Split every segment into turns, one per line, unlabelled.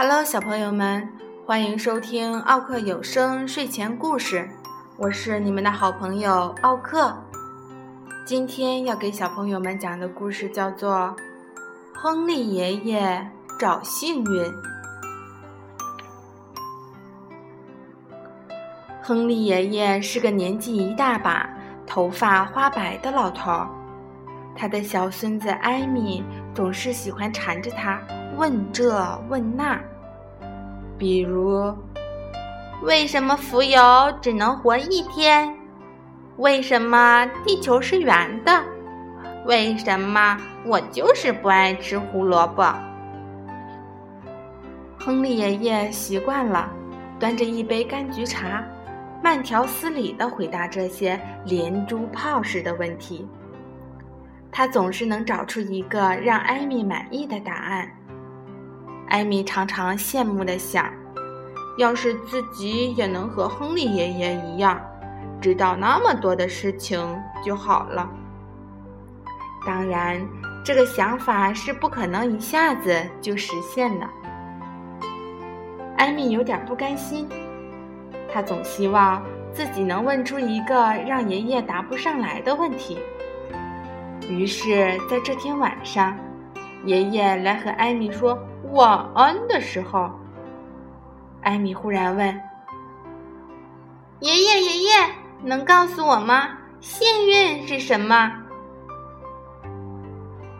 Hello，小朋友们，欢迎收听奥克有声睡前故事，我是你们的好朋友奥克。今天要给小朋友们讲的故事叫做《亨利爷爷找幸运》。亨利爷爷是个年纪一大把、头发花白的老头儿，他的小孙子艾米总是喜欢缠着他。问这问那，比如，为什么浮游只能活一天？为什么地球是圆的？为什么我就是不爱吃胡萝卜？亨利爷爷习惯了，端着一杯柑橘茶，慢条斯理地回答这些连珠炮似的问题。他总是能找出一个让艾米满意的答案。艾米常常羡慕地想：“要是自己也能和亨利爷爷一样，知道那么多的事情就好了。”当然，这个想法是不可能一下子就实现的。艾米有点不甘心，她总希望自己能问出一个让爷爷答不上来的问题。于是，在这天晚上，爷爷来和艾米说。晚安的时候，艾米忽然问：“爷爷，爷爷，能告诉我吗？幸运是什么？”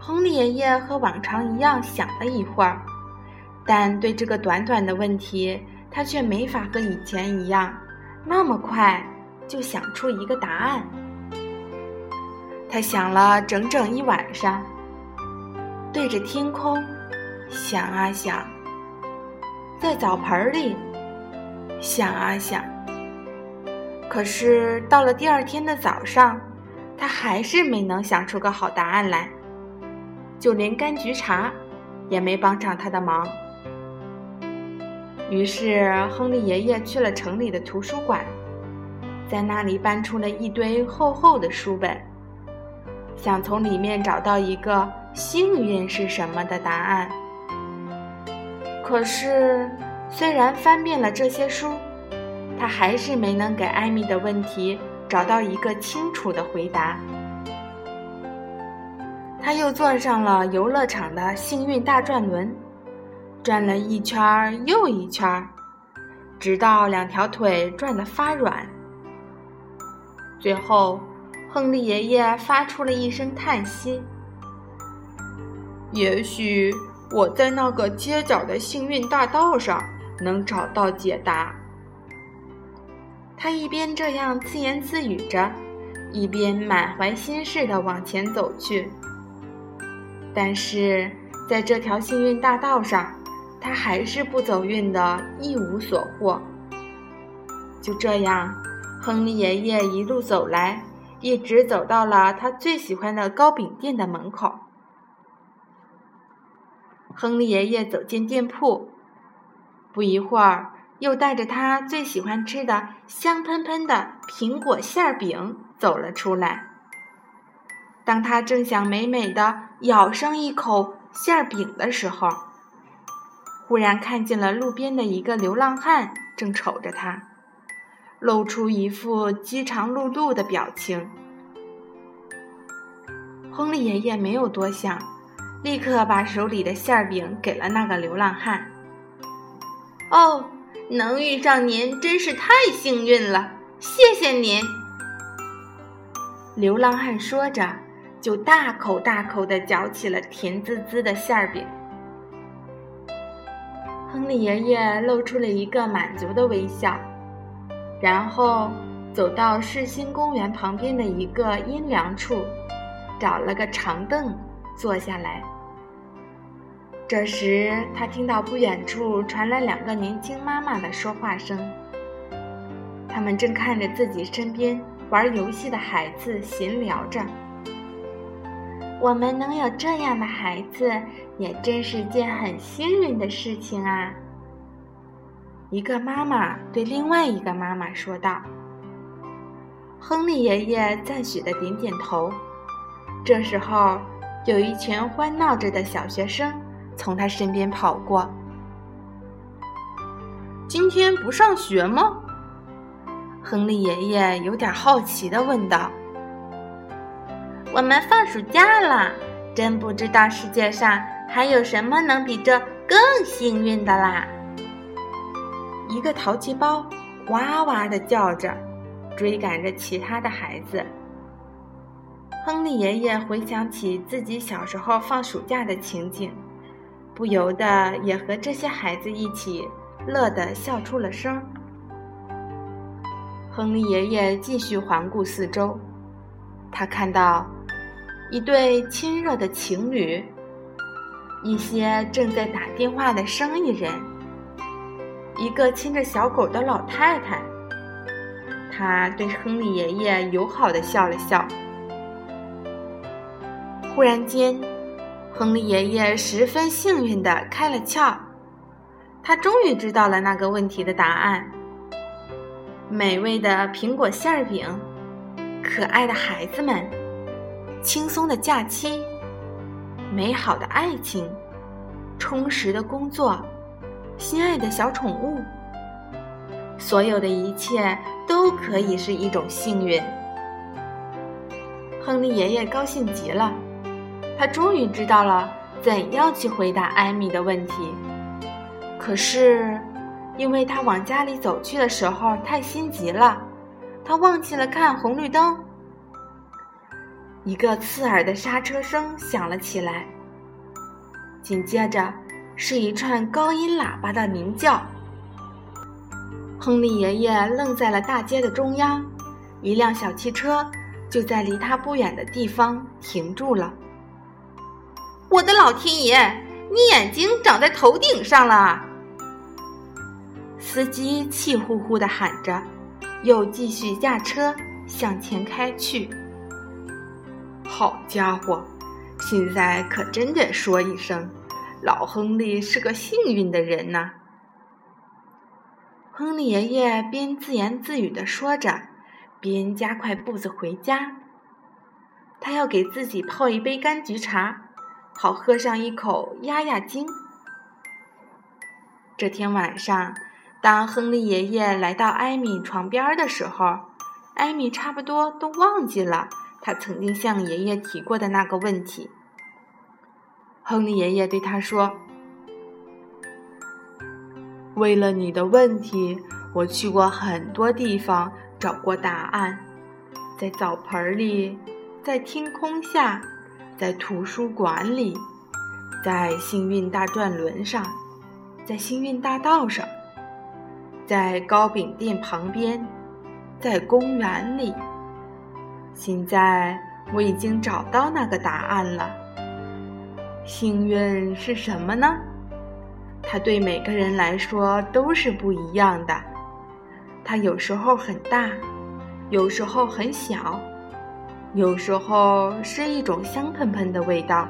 亨利爷爷和往常一样想了一会儿，但对这个短短的问题，他却没法和以前一样那么快就想出一个答案。他想了整整一晚上，对着天空。想啊想，在澡盆里想啊想，可是到了第二天的早上，他还是没能想出个好答案来，就连柑橘茶也没帮上他的忙。于是，亨利爷爷去了城里的图书馆，在那里搬出了一堆厚厚的书本，想从里面找到一个幸运是什么的答案。可是，虽然翻遍了这些书，他还是没能给艾米的问题找到一个清楚的回答。他又坐上了游乐场的幸运大转轮，转了一圈又一圈，直到两条腿转得发软。最后，亨利爷爷发出了一声叹息：“也许。”我在那个街角的幸运大道上能找到解答。他一边这样自言自语着，一边满怀心事地往前走去。但是，在这条幸运大道上，他还是不走运的，一无所获。就这样，亨利爷爷一路走来，一直走到了他最喜欢的糕饼店的门口。亨利爷爷走进店铺，不一会儿，又带着他最喜欢吃的香喷喷的苹果馅饼走了出来。当他正想美美的咬上一口馅饼的时候，忽然看见了路边的一个流浪汉正瞅着他，露出一副饥肠辘辘的表情。亨利爷爷没有多想。立刻把手里的馅饼给了那个流浪汉。哦，能遇上您真是太幸运了，谢谢您。流浪汉说着，就大口大口地嚼起了甜滋滋的馅饼。亨利爷爷露出了一个满足的微笑，然后走到世新公园旁边的一个阴凉处，找了个长凳。坐下来。这时，他听到不远处传来两个年轻妈妈的说话声。他们正看着自己身边玩游戏的孩子闲聊着。我们能有这样的孩子，也真是件很幸运的事情啊！一个妈妈对另外一个妈妈说道。亨利爷爷赞许的点点头。这时候。有一群欢闹着的小学生从他身边跑过。今天不上学吗？亨利爷爷有点好奇地问道。
我们放暑假了，真不知道世界上还有什么能比这更幸运的啦！
一个淘气包哇哇地叫着，追赶着其他的孩子。亨利爷爷回想起自己小时候放暑假的情景，不由得也和这些孩子一起乐得笑出了声。亨利爷爷继续环顾四周，他看到一对亲热的情侣，一些正在打电话的生意人，一个牵着小狗的老太太。他对亨利爷爷友好的笑了笑。忽然间，亨利爷爷十分幸运地开了窍，他终于知道了那个问题的答案。美味的苹果馅饼，可爱的孩子们，轻松的假期，美好的爱情，充实的工作，心爱的小宠物，所有的一切都可以是一种幸运。亨利爷爷高兴极了，他终于知道了怎样去回答艾米的问题。可是。因为他往家里走去的时候太心急了，他忘记了看红绿灯。一个刺耳的刹车声响了起来，紧接着是一串高音喇叭的鸣叫。亨利爷爷愣在了大街的中央，一辆小汽车就在离他不远的地方停住了。
我的老天爷，你眼睛长在头顶上了！
司机气呼呼地喊着，又继续驾车向前开去。好家伙，现在可真得说一声，老亨利是个幸运的人呐！亨利爷爷边自言自语地说着，边加快步子回家。他要给自己泡一杯柑橘茶，好喝上一口压压惊。这天晚上。当亨利爷爷来到艾米床边的时候，艾米差不多都忘记了他曾经向爷爷提过的那个问题。亨利爷爷对他说：“为了你的问题，我去过很多地方找过答案，在澡盆里，在天空下，在图书馆里，在幸运大转轮上，在幸运大道上。”在糕饼店旁边，在公园里。现在我已经找到那个答案了。幸运是什么呢？它对每个人来说都是不一样的。它有时候很大，有时候很小，有时候是一种香喷喷的味道，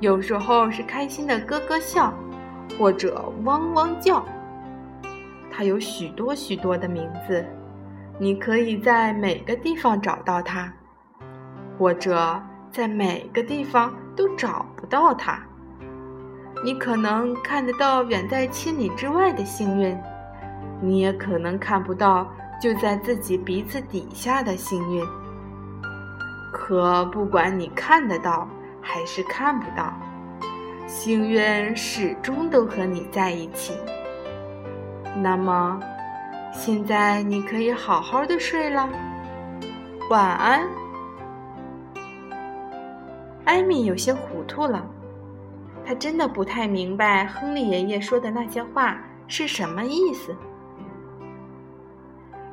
有时候是开心的咯咯笑，或者汪汪叫。它有许多许多的名字，你可以在每个地方找到它，或者在每个地方都找不到它。你可能看得到远在千里之外的幸运，你也可能看不到就在自己鼻子底下的幸运。可不管你看得到还是看不到，幸运始终都和你在一起。那么，现在你可以好好的睡了，晚安。艾米有些糊涂了，她真的不太明白亨利爷爷说的那些话是什么意思。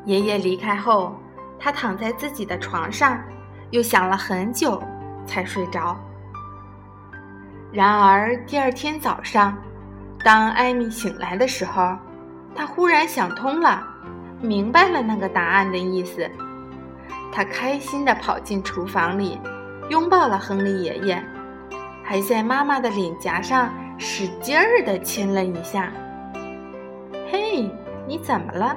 爷爷离开后，他躺在自己的床上，又想了很久才睡着。然而第二天早上，当艾米醒来的时候，他忽然想通了，明白了那个答案的意思。他开心地跑进厨房里，拥抱了亨利爷爷，还在妈妈的脸颊上使劲儿地亲了一下。“嘿，你怎么了？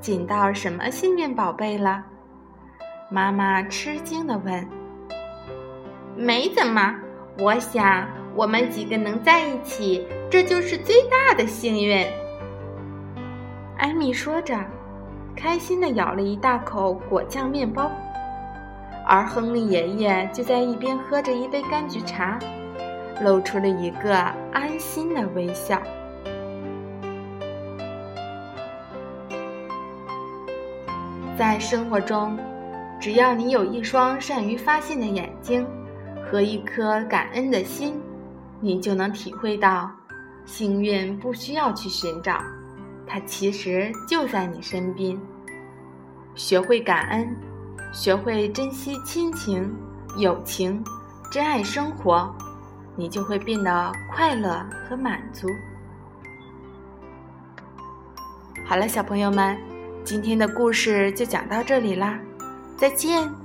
捡到什么幸运宝贝了？”妈妈吃惊地问。
“没怎么，我想我们几个能在一起，这就是最大的幸运。”
艾米说着，开心地咬了一大口果酱面包，而亨利爷爷就在一边喝着一杯柑橘茶，露出了一个安心的微笑。在生活中，只要你有一双善于发现的眼睛和一颗感恩的心，你就能体会到，幸运不需要去寻找，它其实就在你身边。学会感恩，学会珍惜亲情、友情，珍爱生活，你就会变得快乐和满足。好了，小朋友们。今天的故事就讲到这里啦，再见。